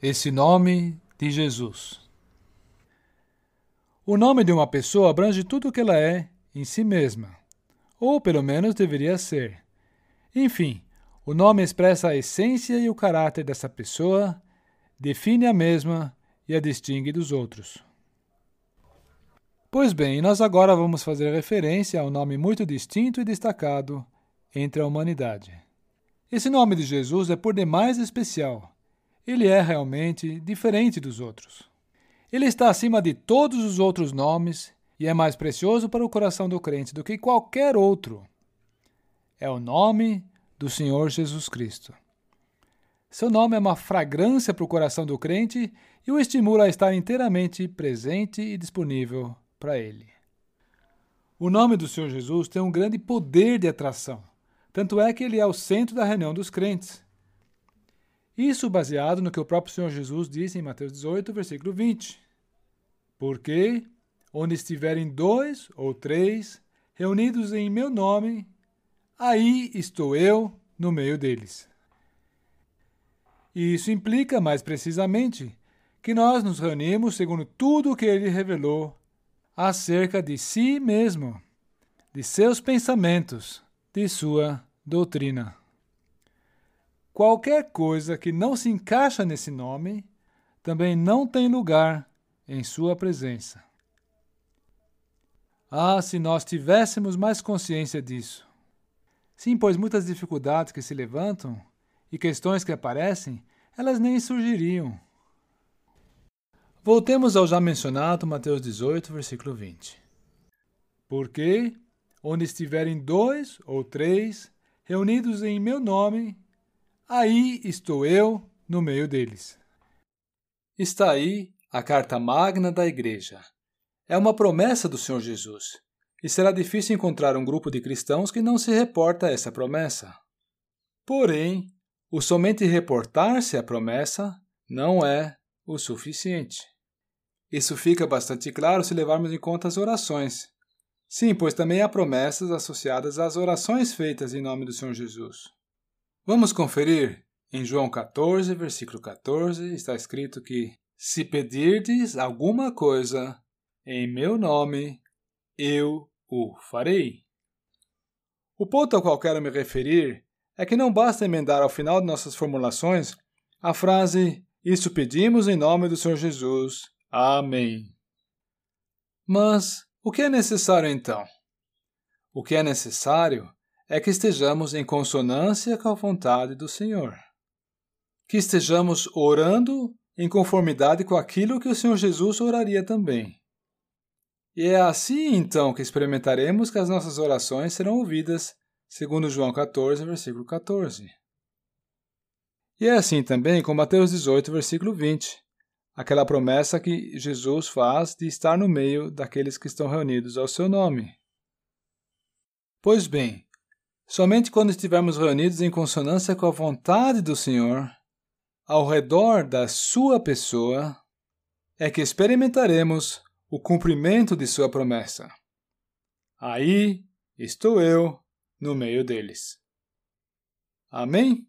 esse nome de Jesus. O nome de uma pessoa abrange tudo o que ela é em si mesma, ou pelo menos deveria ser. Enfim, o nome expressa a essência e o caráter dessa pessoa, define a mesma e a distingue dos outros. Pois bem, nós agora vamos fazer referência a um nome muito distinto e destacado entre a humanidade. Esse nome de Jesus é por demais especial. Ele é realmente diferente dos outros. Ele está acima de todos os outros nomes e é mais precioso para o coração do crente do que qualquer outro. É o nome do Senhor Jesus Cristo. Seu nome é uma fragrância para o coração do crente e o estimula a estar inteiramente presente e disponível para ele. O nome do Senhor Jesus tem um grande poder de atração, tanto é que ele é o centro da reunião dos crentes. Isso baseado no que o próprio Senhor Jesus disse em Mateus 18, versículo 20. Porque onde estiverem dois ou três reunidos em meu nome, aí estou eu no meio deles. E isso implica, mais precisamente, que nós nos reunimos segundo tudo o que ele revelou acerca de si mesmo, de seus pensamentos, de sua doutrina. Qualquer coisa que não se encaixa nesse nome também não tem lugar em sua presença. Ah, se nós tivéssemos mais consciência disso. Sim, pois muitas dificuldades que se levantam e questões que aparecem, elas nem surgiriam Voltemos ao já mencionado Mateus 18, versículo 20. Porque onde estiverem dois ou três reunidos em meu nome, aí estou eu no meio deles. Está aí a carta magna da Igreja. É uma promessa do Senhor Jesus, e será difícil encontrar um grupo de cristãos que não se reporta a essa promessa. Porém, o somente reportar-se à promessa não é o suficiente. Isso fica bastante claro se levarmos em conta as orações. Sim, pois também há promessas associadas às orações feitas em nome do Senhor Jesus. Vamos conferir? Em João 14, versículo 14, está escrito que: Se pedirdes alguma coisa em meu nome, eu o farei. O ponto ao qual quero me referir é que não basta emendar ao final de nossas formulações a frase: Isso pedimos em nome do Senhor Jesus Amém. Mas o que é necessário então? O que é necessário é que estejamos em consonância com a vontade do Senhor. Que estejamos orando em conformidade com aquilo que o Senhor Jesus oraria também. E é assim então que experimentaremos que as nossas orações serão ouvidas, segundo João 14, versículo 14. E é assim também com Mateus 18, versículo 20 aquela promessa que Jesus faz de estar no meio daqueles que estão reunidos ao seu nome. Pois bem, somente quando estivermos reunidos em consonância com a vontade do Senhor, ao redor da Sua pessoa, é que experimentaremos o cumprimento de Sua promessa. Aí estou eu no meio deles. Amém?